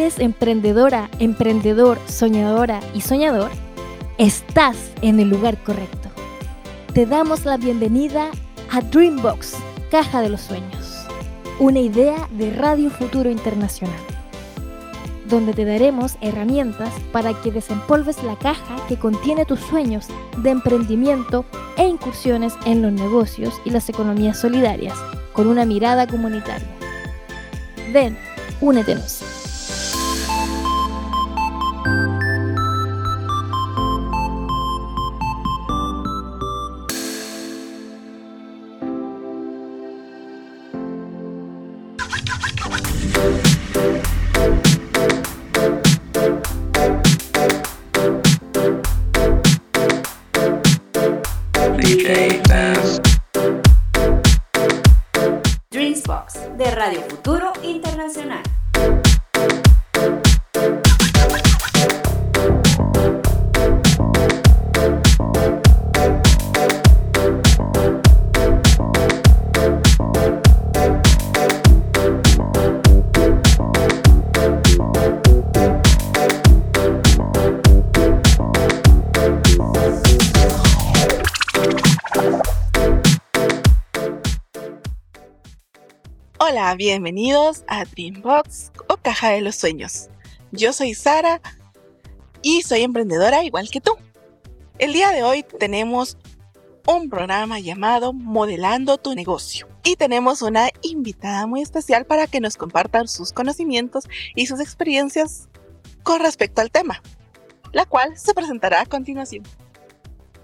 ¿eres emprendedora, emprendedor, soñadora y soñador? Estás en el lugar correcto. Te damos la bienvenida a Dreambox, Caja de los Sueños, una idea de Radio Futuro Internacional, donde te daremos herramientas para que desempolves la caja que contiene tus sueños de emprendimiento e incursiones en los negocios y las economías solidarias con una mirada comunitaria. Ven, únetenos. Bienvenidos a Dreambox o Caja de los Sueños. Yo soy Sara y soy emprendedora igual que tú. El día de hoy tenemos un programa llamado Modelando tu negocio y tenemos una invitada muy especial para que nos compartan sus conocimientos y sus experiencias con respecto al tema, la cual se presentará a continuación.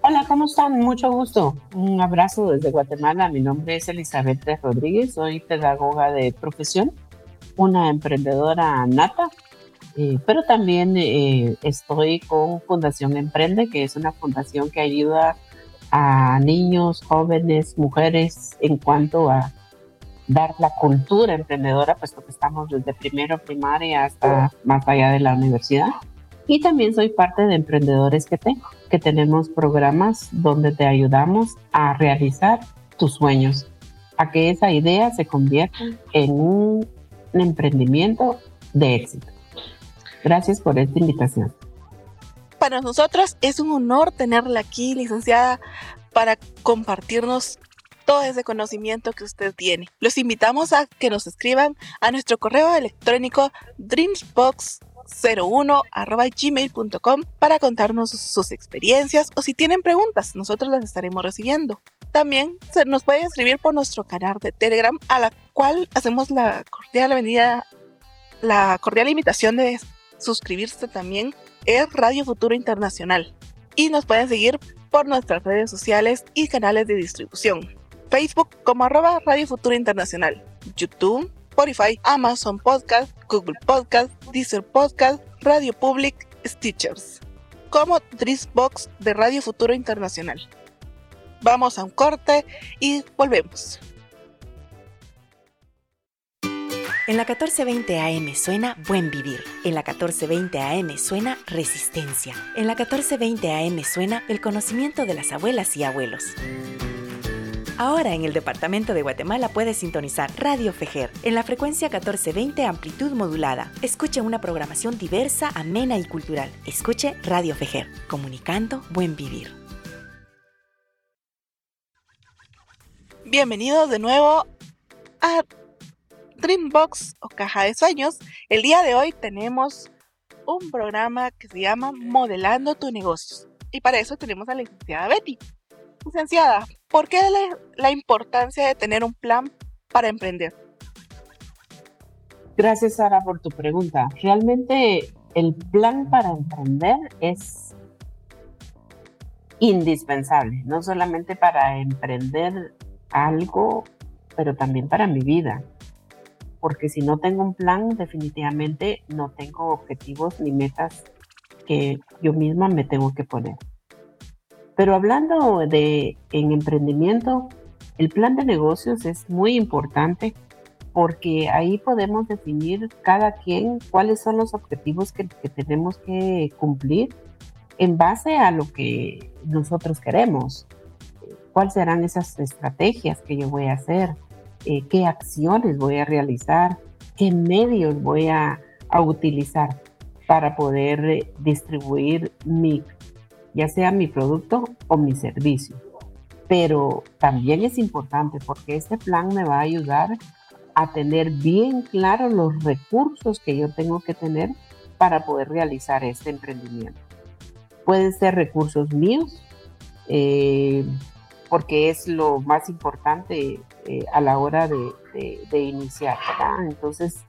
Hola, ¿cómo están? Mucho gusto. Un abrazo desde Guatemala. Mi nombre es Elizabeth Rodríguez, soy pedagoga de profesión, una emprendedora nata, eh, pero también eh, estoy con Fundación Emprende, que es una fundación que ayuda a niños, jóvenes, mujeres en cuanto a dar la cultura emprendedora, puesto que estamos desde primero primaria hasta más allá de la universidad. Y también soy parte de Emprendedores que tengo, que tenemos programas donde te ayudamos a realizar tus sueños, a que esa idea se convierta en un, emprendimiento de éxito. Gracias por esta invitación. Para nosotros es un honor tenerla aquí, licenciada, para compartirnos todo ese conocimiento que usted tiene. Los invitamos a que nos escriban a nuestro correo electrónico dreamsbox 01 gmail.com para contarnos sus experiencias o si tienen preguntas, nosotros las estaremos recibiendo. También se nos puede escribir por nuestro canal de Telegram, a la cual hacemos la cordial avenida, la cordial invitación de suscribirse también. Es Radio Futuro Internacional. Y nos pueden seguir por nuestras redes sociales y canales de distribución. Facebook como arroba Radio Futuro Internacional. YouTube Spotify, Amazon Podcast, Google Podcast, Deezer Podcast, Radio Public, Stitchers, como Box de Radio Futuro Internacional. Vamos a un corte y volvemos. En la 1420 AM suena Buen Vivir. En la 1420 AM suena Resistencia. En la 1420 AM suena el conocimiento de las abuelas y abuelos. Ahora en el departamento de Guatemala puedes sintonizar Radio Fejer en la frecuencia 1420 amplitud modulada. Escuche una programación diversa, amena y cultural. Escuche Radio Fejer, comunicando buen vivir. Bienvenidos de nuevo a Dreambox o Caja de Sueños. El día de hoy tenemos un programa que se llama Modelando tu negocio. Y para eso tenemos a la licenciada Betty. Licenciada, ¿por qué la, importancia de tener un plan para emprender? Gracias, Sara, por tu pregunta. Realmente el plan para emprender es indispensable, no solamente para emprender algo, pero también para mi vida. Porque si no tengo un plan, definitivamente no tengo objetivos ni metas que yo misma me tengo que poner. Pero hablando de en emprendimiento, el plan de negocios es muy importante porque ahí podemos definir cada quien cuáles son los objetivos que, tenemos que cumplir en base a lo que nosotros queremos. ¿Cuáles serán esas estrategias que yo voy a hacer? Eh, ¿Qué acciones voy a realizar? ¿Qué medios voy a, a utilizar para poder eh, distribuir mi, ya sea mi producto o mi servicio. Pero también es importante porque este plan me va a ayudar a tener bien claro los recursos que yo tengo que tener para poder realizar este emprendimiento. Pueden ser recursos míos, eh, porque es lo más importante eh, a la hora de, iniciar. Entonces,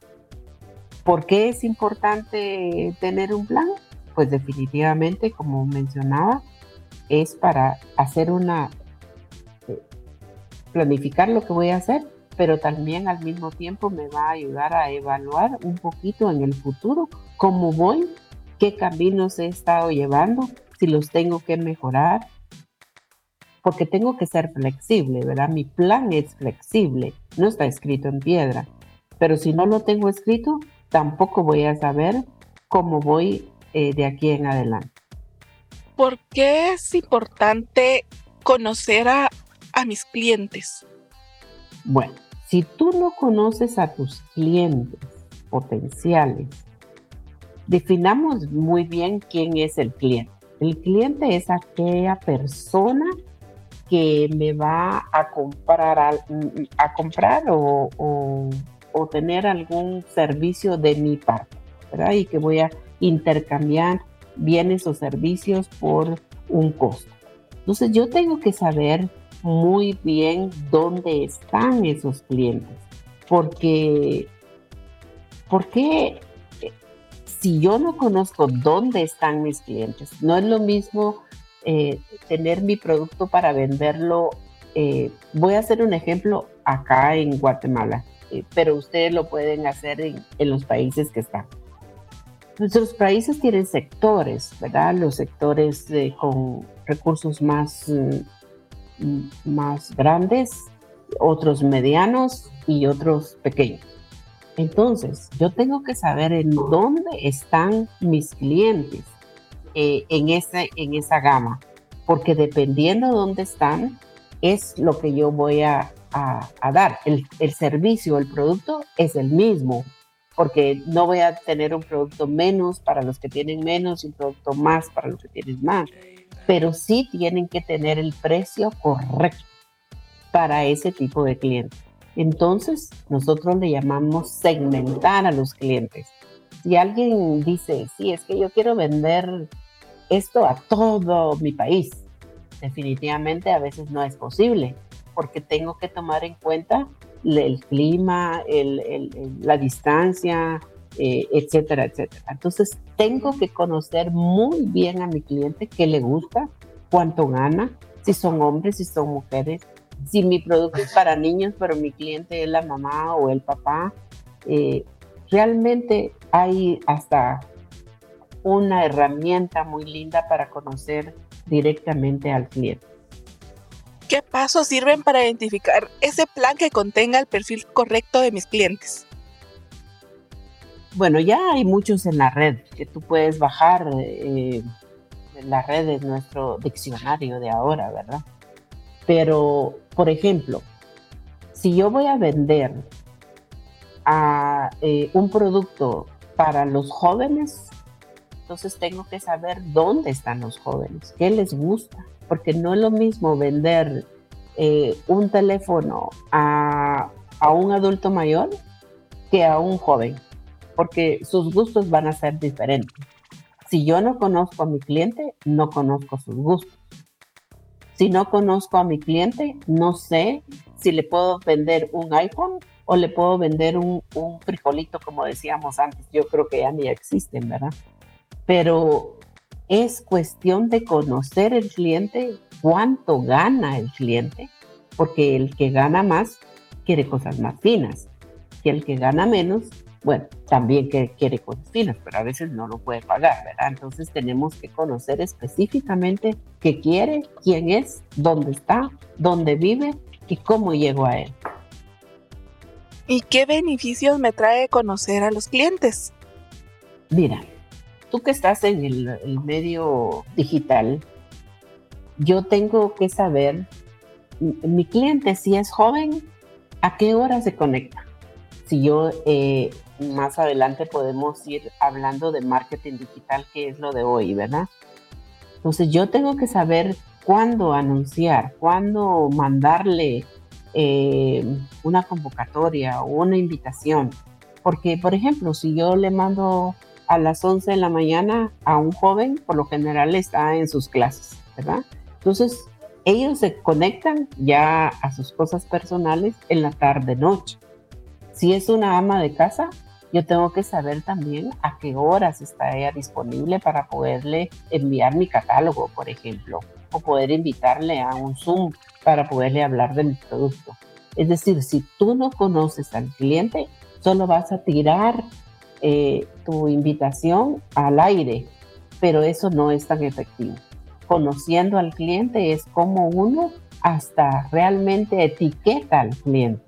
¿por qué es importante tener un plan? Pues definitivamente, como mencionaba, es para hacer una, eh, planificar lo que voy a hacer, pero también al mismo tiempo me va a ayudar a evaluar un poquito en el futuro cómo voy, qué caminos he estado llevando, si los tengo que mejorar, porque tengo que ser flexible, ¿verdad? Mi plan es flexible, no está escrito en piedra, pero si no lo tengo escrito, tampoco voy a saber cómo voy eh, de aquí en adelante. ¿Por qué es importante conocer a, a mis clientes? Bueno, si tú no conoces a tus clientes potenciales, definamos muy bien quién es el cliente. El cliente es aquella persona que me va a comprar, a, comprar o, o, tener algún servicio de mi parte, ¿verdad? Y que voy a intercambiar bienes o servicios por un costo. Entonces yo tengo que saber muy bien dónde están esos clientes, porque, porque si yo no conozco dónde están mis clientes, no es lo mismo eh, tener mi producto para venderlo. Eh, voy a hacer un ejemplo acá en Guatemala, eh, pero ustedes lo pueden hacer en, los países que están. Nuestros países tienen sectores, ¿verdad? Los sectores con recursos más, mm, más grandes, otros medianos y otros pequeños. Entonces, yo tengo que saber en dónde están mis clientes eh, en, ese, en esa gama, porque dependiendo de dónde están, es lo que yo voy a, dar. El, el, servicio, el producto es el mismo, porque no voy a tener un producto menos para los que tienen menos y un producto más para los que tienen más, pero sí tienen que tener el precio correcto para ese tipo de cliente. Entonces, nosotros le llamamos segmentar a los clientes. Si alguien dice, sí, es que yo quiero vender esto a todo mi país. Definitivamente a veces no es posible porque tengo que tomar en cuenta el clima, la distancia, eh, etcétera, etcétera. Entonces tengo que conocer muy bien a mi cliente qué le gusta, cuánto gana, si son hombres, si son mujeres, si mi producto es para niños, pero mi cliente es la mamá o el papá. Eh, realmente hay hasta una herramienta muy linda para conocer directamente al cliente. ¿Qué pasos sirven para identificar ese plan que contenga el perfil correcto de mis clientes? Bueno, ya hay muchos en la red que tú puedes bajar. Eh, la red es nuestro diccionario de ahora, ¿verdad? Pero, por ejemplo, si yo voy a vender a, eh, un producto para los jóvenes, entonces tengo que saber dónde están los jóvenes, qué les gusta, porque no es lo mismo vender eh, un teléfono a, un adulto mayor que a un joven, porque sus gustos van a ser diferentes. Si yo no conozco a mi cliente, no conozco sus gustos. Si no conozco a mi cliente, no sé si le puedo vender un iPhone o le puedo vender un, un frijolito, como decíamos antes. Yo creo que ya ni existen, ¿verdad? pero es cuestión de conocer el cliente, cuánto gana el cliente, porque el que gana más quiere cosas más finas y el que gana menos, bueno, también quiere cosas finas, pero a veces no lo puede pagar, ¿verdad? Entonces tenemos que conocer específicamente qué quiere, quién es, dónde está, dónde vive y cómo llegó a él. ¿Y qué beneficios me trae conocer a los clientes? Mira, tú que estás en el, medio digital, yo tengo que saber, mi cliente si es joven, ¿a qué hora se conecta? si yo eh, más adelante podemos ir hablando de marketing digital, que es lo de hoy, ¿verdad? Entonces yo tengo que saber cuándo anunciar, cuándo mandarle eh, una convocatoria o una invitación. Porque, por ejemplo, si yo le mando a las 11 de la mañana a un joven, por lo general está en sus clases, ¿verdad? Entonces, ellos se conectan ya a sus cosas personales en la tarde-noche. Si es una ama de casa, yo tengo que saber también a qué horas está ella disponible para poderle enviar mi catálogo, por ejemplo, o poder invitarle a un Zoom para poderle hablar de mi producto. Es decir, si tú no conoces al cliente, solo vas a tirar eh, tu invitación al aire, pero eso no es tan efectivo. Conociendo al cliente es como uno hasta realmente etiqueta al cliente.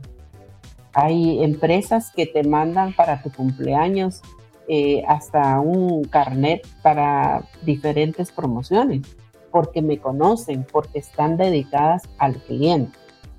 Hay empresas que te mandan para tu cumpleaños eh, hasta un carnet para diferentes promociones, porque me conocen, porque están dedicadas al cliente,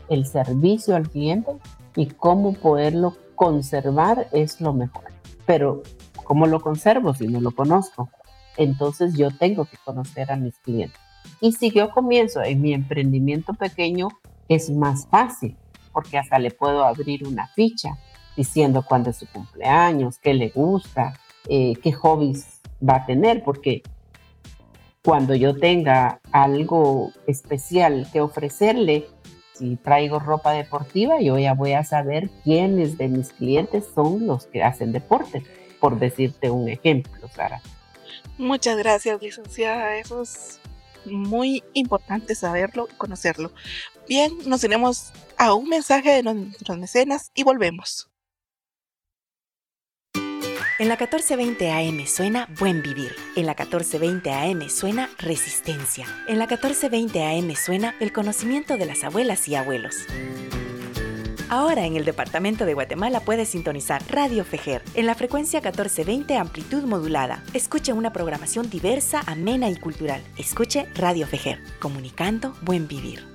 el servicio al cliente y cómo poderlo conservar es lo mejor. Pero, ¿cómo lo conservo si no lo conozco? Entonces yo tengo que conocer a mis clientes. Y si yo comienzo en mi emprendimiento pequeño, es más fácil porque hasta le puedo abrir una ficha diciendo cuándo es su cumpleaños, qué le gusta, eh, qué hobbies va a tener, porque cuando yo tenga algo especial que ofrecerle, si traigo ropa deportiva, yo ya voy a saber quiénes de mis clientes son los que hacen deporte, por decirte un ejemplo, Sara. Muchas gracias, licenciada. Eso es muy importante saberlo y conocerlo. Bien, nos tenemos a un mensaje de nuestros mecenas y volvemos. En la 1420 AM suena Buen Vivir. En la 1420 AM suena Resistencia. En la 1420 AM suena el conocimiento de las abuelas y abuelos. Ahora en el departamento de Guatemala puedes sintonizar Radio Fejer en la frecuencia 1420 amplitud modulada. Escuche una programación diversa, amena y cultural. Escuche Radio Fejer, comunicando buen vivir.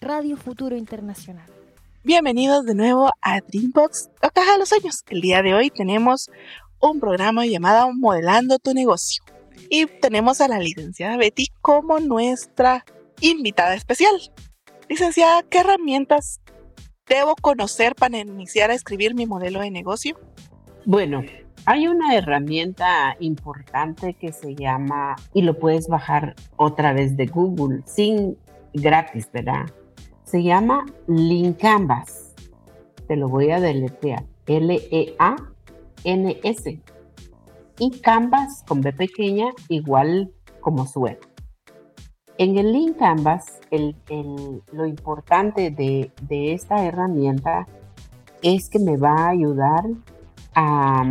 Radio Futuro Internacional. Bienvenidos de nuevo a Dreambox o Caja de los Sueños. El día de hoy tenemos un programa llamado Modelando tu negocio. Y tenemos a la licenciada Betty como nuestra invitada especial. Licenciada, ¿qué herramientas debo conocer para iniciar a escribir mi modelo de negocio? Bueno, hay una herramienta importante que se llama, y lo puedes bajar otra vez de Google, sin gratis, ¿verdad? Se llama Canvas. Te lo voy a deletrear. L-E-A-N-S. Y Canvas con B pequeña, igual como suena. En el Link Canvas, lo importante de, esta herramienta es que me va a ayudar a,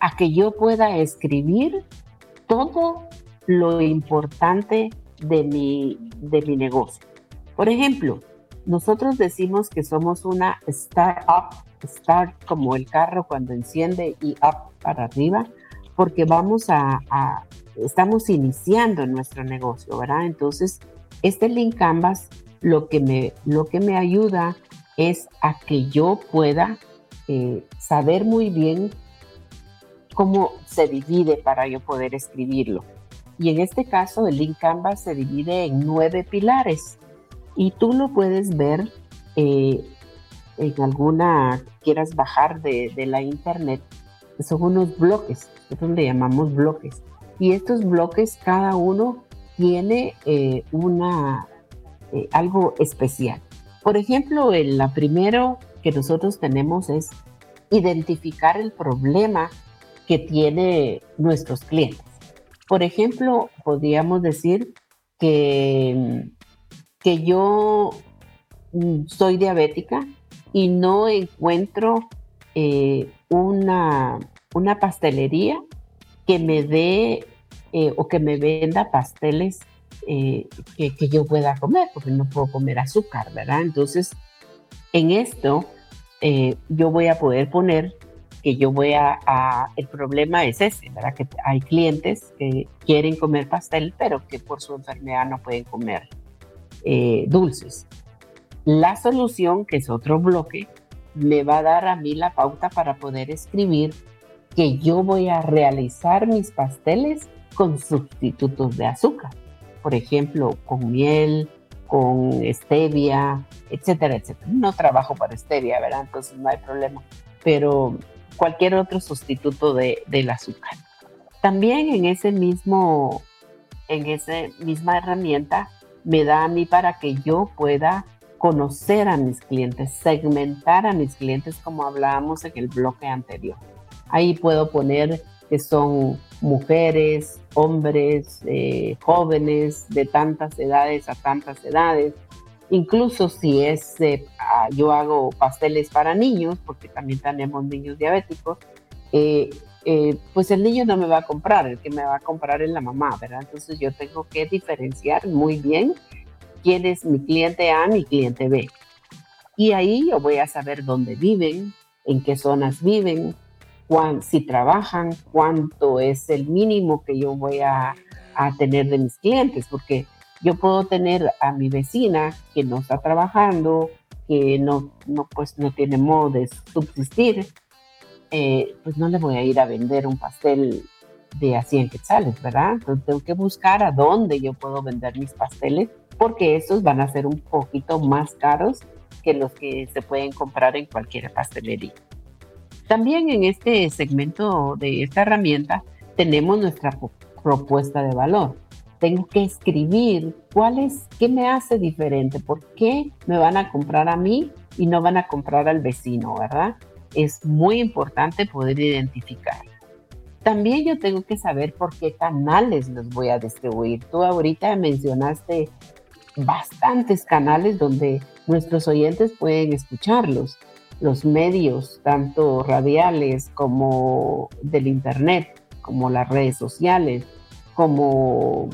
a que yo pueda escribir todo lo importante de mi negocio. Por ejemplo, nosotros decimos que somos una startup, start como el carro cuando enciende y up para arriba, porque vamos a, estamos iniciando nuestro negocio, ¿verdad? Entonces, este link Canvas lo que me, lo que me ayuda es a que yo pueda eh, saber muy bien cómo se divide para yo poder escribirlo. Y en este caso, el link Canvas se divide en nueve pilares y tú lo puedes ver eh, en alguna quieras bajar de, la internet. Son unos bloques, nosotros le llamamos bloques y estos bloques, cada uno tiene eh, una, eh, algo especial. Por ejemplo, el la primero que nosotros tenemos es identificar el problema que tiene nuestros clientes. Por ejemplo, podríamos decir que, que yo mm, soy diabética y no encuentro eh, una, una pastelería que me dé eh, o que me venda pasteles eh, que, yo pueda comer, porque no puedo comer azúcar, ¿verdad? Entonces, en esto, eh, yo voy a poder poner que yo voy a, el problema es ese, ¿verdad? Que hay clientes que quieren comer pastel, pero que por su enfermedad no pueden comer dulces. La solución, que es otro bloque, me va a dar a mí la pauta para poder escribir que yo voy a realizar mis pasteles con sustitutos de azúcar. Por ejemplo, con miel, con stevia, etcétera, etcétera. No trabajo para stevia, ¿verdad? Entonces no hay problema. Pero cualquier otro sustituto de, del azúcar. También en ese mismo, en esa misma herramienta me da a mí para que yo pueda conocer a mis clientes, segmentar a mis clientes como hablábamos en el bloque anterior. Ahí puedo poner que son mujeres, hombres, eh, jóvenes de tantas edades a tantas edades. Incluso si es, ah, yo hago pasteles para niños, porque también tenemos niños diabéticos, eh, eh, pues el niño no me va a comprar, el que me va a comprar es la mamá, ¿verdad? Entonces yo tengo que diferenciar muy bien quién es mi cliente A, mi cliente B. Y ahí yo voy a saber dónde viven, en qué zonas viven, si trabajan, cuánto es el mínimo que yo voy a, tener de mis clientes, porque yo puedo tener a mi vecina que no está trabajando, que no, pues, no tiene modo de subsistir, eh, pues no le voy a ir a vender un pastel de a 100 quetzales, ¿verdad? Entonces tengo que buscar a dónde yo puedo vender mis pasteles, porque esos van a ser un poquito más caros que los que se pueden comprar en cualquier pastelería. También en este segmento de esta herramienta tenemos nuestra propuesta de valor. Tengo que escribir cuál qué me hace diferente, por qué me van a comprar a mí y no van a comprar al vecino, ¿verdad? Es muy importante poder identificar. También yo tengo que saber por qué canales los voy a distribuir. Tú ahorita mencionaste bastantes canales donde nuestros oyentes pueden escucharlos los medios, tanto radiales como del Internet, como las redes sociales, como,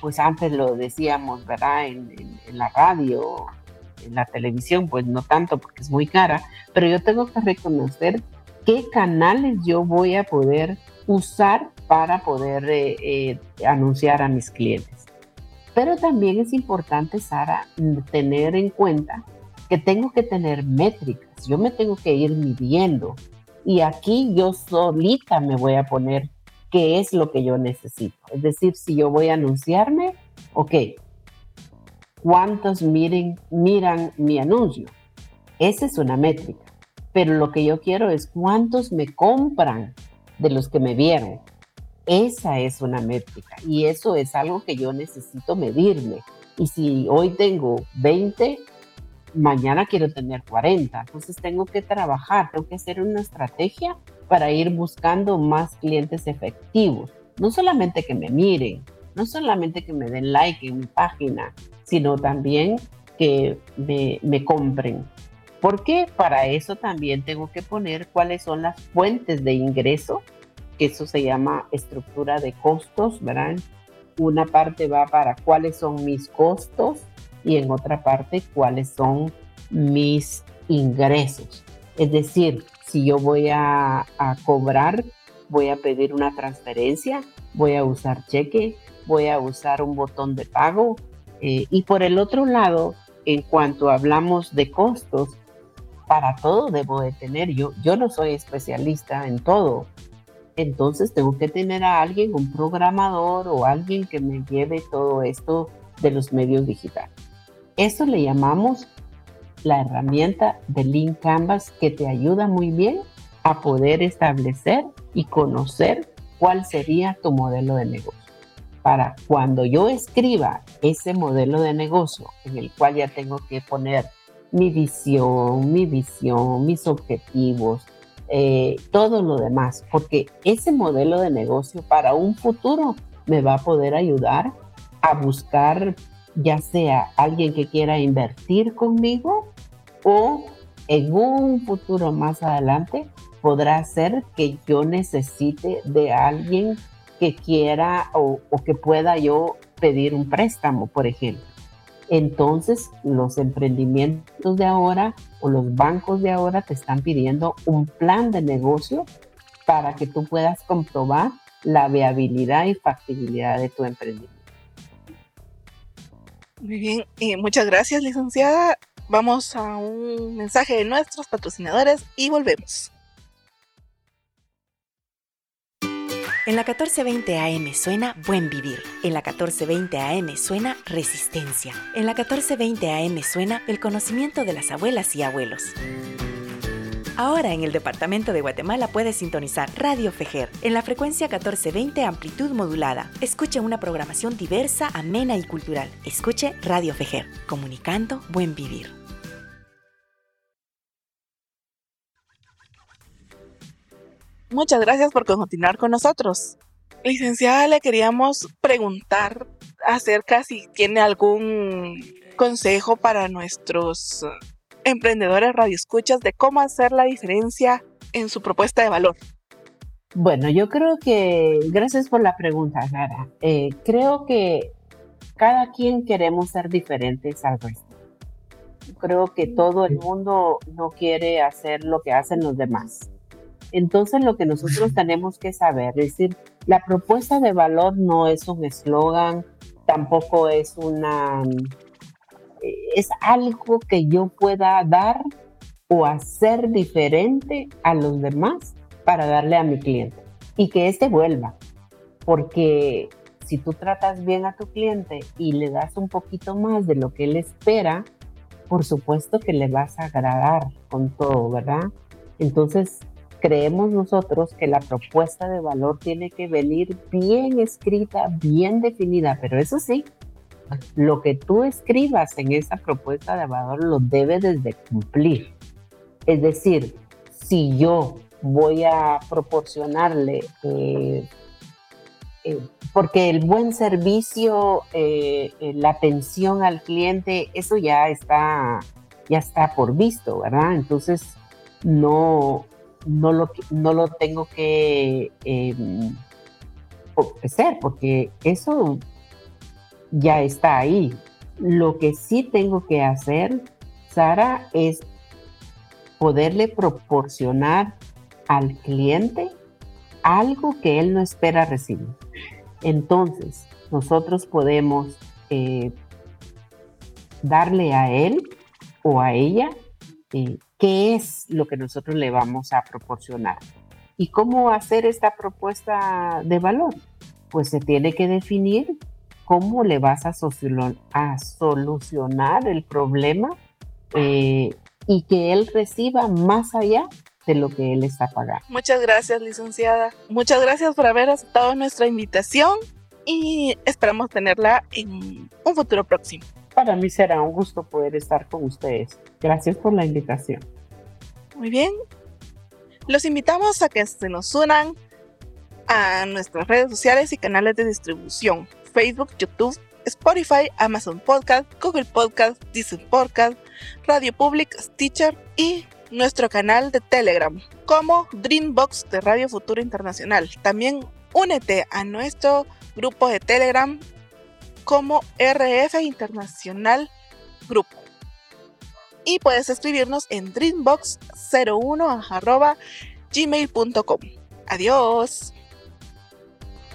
pues antes lo decíamos, ¿verdad? En, la radio, en la televisión, pues no tanto porque es muy cara, pero yo tengo que reconocer qué canales yo voy a poder usar para poder eh, eh, anunciar a mis clientes. Pero también es importante, Sara, tener en cuenta que tengo que tener métricas, yo me tengo que ir midiendo y aquí yo solita me voy a poner qué es lo que yo necesito. Es decir, si yo voy a anunciarme, ok, ¿cuántos miren, miran mi anuncio? Esa es una métrica, pero lo que yo quiero es cuántos me compran de los que me vieron. Esa es una métrica y eso es algo que yo necesito medirme. Y si hoy tengo 20, mañana quiero tener 40. Entonces tengo que trabajar, tengo que hacer una estrategia para ir buscando más clientes efectivos. No solamente que me miren, no solamente que me den like en mi página, sino también que me, me compren. Porque para eso también tengo que poner cuáles son las fuentes de ingreso, que eso se llama estructura de costos, ¿verdad? Una parte va para cuáles son mis costos, y en otra parte cuáles son mis ingresos. Es decir, si yo voy a, cobrar, voy a pedir una transferencia, voy a usar cheque, voy a usar un botón de pago. Eh, y por el otro lado, en cuanto hablamos de costos, para todo debo de tener, yo, yo no soy especialista en todo, entonces tengo que tener a alguien, un programador o alguien que me lleve todo esto de los medios digitales. Eso le llamamos la herramienta de Link Canvas que te ayuda muy bien a poder establecer y conocer cuál sería tu modelo de negocio. Para cuando yo escriba ese modelo de negocio en el cual ya tengo que poner mi visión, mi visión, mis objetivos, eh, todo lo demás, porque ese modelo de negocio para un futuro me va a poder ayudar a buscar ya sea alguien que quiera invertir conmigo o en un futuro más adelante podrá ser que yo necesite de alguien que quiera o, que pueda yo pedir un préstamo, por ejemplo. Entonces, los emprendimientos de ahora o los bancos de ahora te están pidiendo un plan de negocio para que tú puedas comprobar la viabilidad y factibilidad de tu emprendimiento. Muy bien, muchas gracias, licenciada. Vamos a un mensaje de nuestros patrocinadores y volvemos. En la 1420 AM suena Buen Vivir. En la 1420 AM suena Resistencia. En la 1420 AM suena el conocimiento de las abuelas y abuelos. Ahora en el departamento de Guatemala puedes sintonizar Radio Fejer en la frecuencia 1420 amplitud modulada. Escuche una programación diversa, amena y cultural. Escuche Radio Fejer, comunicando buen vivir. Muchas gracias por continuar con nosotros. Licenciada, le queríamos preguntar acerca si tiene algún consejo para nuestros emprendedores radioescuchas de cómo hacer la diferencia en su propuesta de valor? Bueno, yo creo que, gracias por la pregunta, Lara. Eh, creo que cada quien queremos ser diferentes al resto. Creo que todo el mundo no quiere hacer lo que hacen los demás. Entonces lo que nosotros tenemos que saber es decir, la propuesta de valor no es un eslogan, tampoco es una es algo que yo pueda dar o hacer diferente a los demás para darle a mi cliente y que éste vuelva. Porque si tú tratas bien a tu cliente y le das un poquito más de lo que él espera, por supuesto que le vas a agradar con todo, ¿verdad? Entonces, creemos nosotros que la propuesta de valor tiene que venir bien escrita, bien definida, pero eso sí, lo que tú escribas en esa propuesta de valor lo debes de cumplir. Es decir, si yo voy a proporcionarle, eh, eh, porque el buen servicio, eh, la atención al cliente, eso ya está, ya está por visto, ¿verdad? Entonces, no, no, lo, no lo tengo que ofrecer, porque eso ya está ahí. Lo que sí tengo que hacer, Sara, es poderle proporcionar al cliente algo que él no espera recibir. Entonces, nosotros podemos eh, darle a él o a ella eh, qué es lo que nosotros le vamos a proporcionar. ¿Y cómo hacer esta propuesta de valor? Pues se tiene que definir cómo le vas a, solucionar el problema eh, y que él reciba más allá de lo que él está pagando. Muchas gracias, licenciada. Muchas gracias por haber aceptado nuestra invitación y esperamos tenerla en un futuro próximo. Para mí será un gusto poder estar con ustedes. Gracias por la invitación. Muy bien. Los invitamos a que se nos unan a nuestras redes sociales y canales de distribución. Facebook, YouTube, Spotify, Amazon Podcast, Google Podcast, Disney Podcast, Radio Public, Stitcher y nuestro canal de Telegram como Dreambox de Radio Futuro Internacional. También únete a nuestro grupo de Telegram como RF Internacional Grupo. Y puedes escribirnos en dreambox01 gmail.com. Adiós.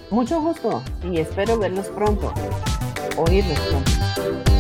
Mucho gusto y espero verlos pronto, oírlos pronto.